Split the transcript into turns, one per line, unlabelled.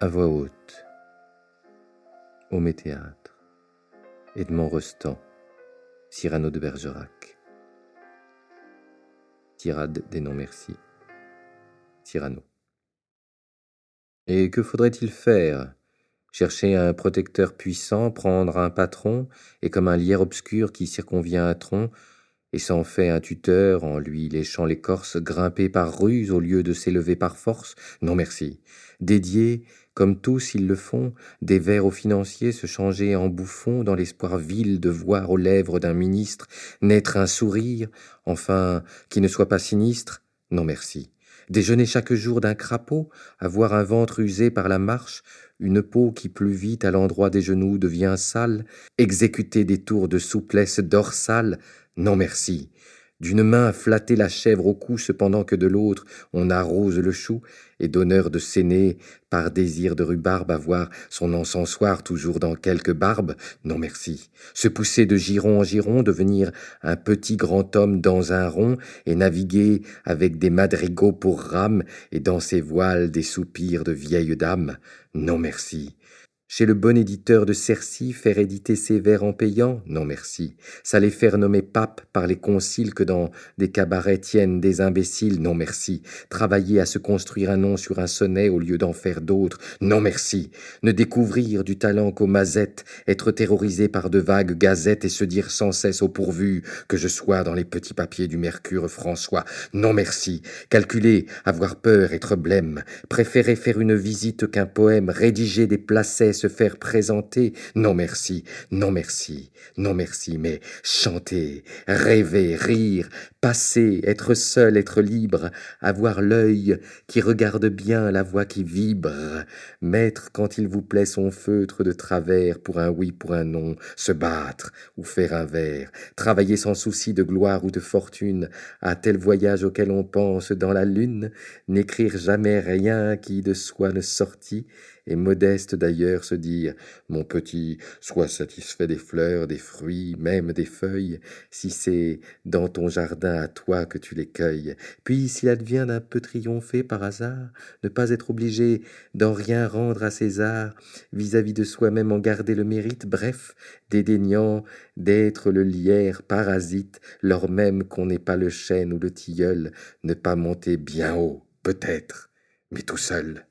à voix haute, au méthéâtre, Edmond Rostand, Cyrano de Bergerac. Tirade des non-merci. Cyrano. Et que faudrait-il faire? Chercher un protecteur puissant, prendre un patron, et comme un lierre obscur qui circonvient un tronc, et s'en fait un tuteur en lui léchant l'écorce, grimper par ruse au lieu de s'élever par force Non merci. Dédier, comme tous ils le font, des vers aux financiers se changer en bouffons dans l'espoir vil de voir aux lèvres d'un ministre naître un sourire, enfin, qui ne soit pas sinistre Non merci. Déjeuner chaque jour d'un crapaud, avoir un ventre usé par la marche, une peau qui plus vite à l'endroit des genoux devient sale, exécuter des tours de souplesse dorsale, non merci. D'une main flatter la chèvre au cou cependant que de l'autre on arrose le chou, et d'honneur de s'aîner, par désir de rhubarbe, avoir son encensoir toujours dans quelque barbe, non merci. Se pousser de giron en giron, devenir un petit grand homme dans un rond, et naviguer avec des madrigaux pour rames, et dans ses voiles des soupirs de vieilles dames, non merci. Chez le bon éditeur de Cercy, faire éditer ses vers en payant Non merci. Ça faire nommer pape par les conciles que dans des cabarets tiennent des imbéciles Non merci. Travailler à se construire un nom sur un sonnet au lieu d'en faire d'autres Non merci. Ne découvrir du talent qu'aux mazettes, être terrorisé par de vagues gazettes et se dire sans cesse au pourvu que je sois dans les petits papiers du Mercure François Non merci. Calculer, avoir peur, être blême, préférer faire une visite qu'un poème, rédiger des placets, faire présenter. Non merci, non merci, non merci, mais chanter, rêver, rire, passer, être seul, être libre, avoir l'œil qui regarde bien, la voix qui vibre, mettre quand il vous plaît son feutre de travers pour un oui, pour un non, se battre ou faire un vers, travailler sans souci de gloire ou de fortune, à tel voyage auquel on pense dans la lune, n'écrire jamais rien qui de soi ne sortit, et modeste d'ailleurs se dire Mon petit, sois satisfait des fleurs, des fruits, même des feuilles, si c'est dans ton jardin à toi que tu les cueilles. Puis, s'il advient d'un peu triompher par hasard, ne pas être obligé d'en rien rendre à César, vis-à-vis de soi-même en garder le mérite, bref, dédaignant d'être le lierre parasite, lors même qu'on n'est pas le chêne ou le tilleul, ne pas monter bien haut, peut-être, mais tout seul.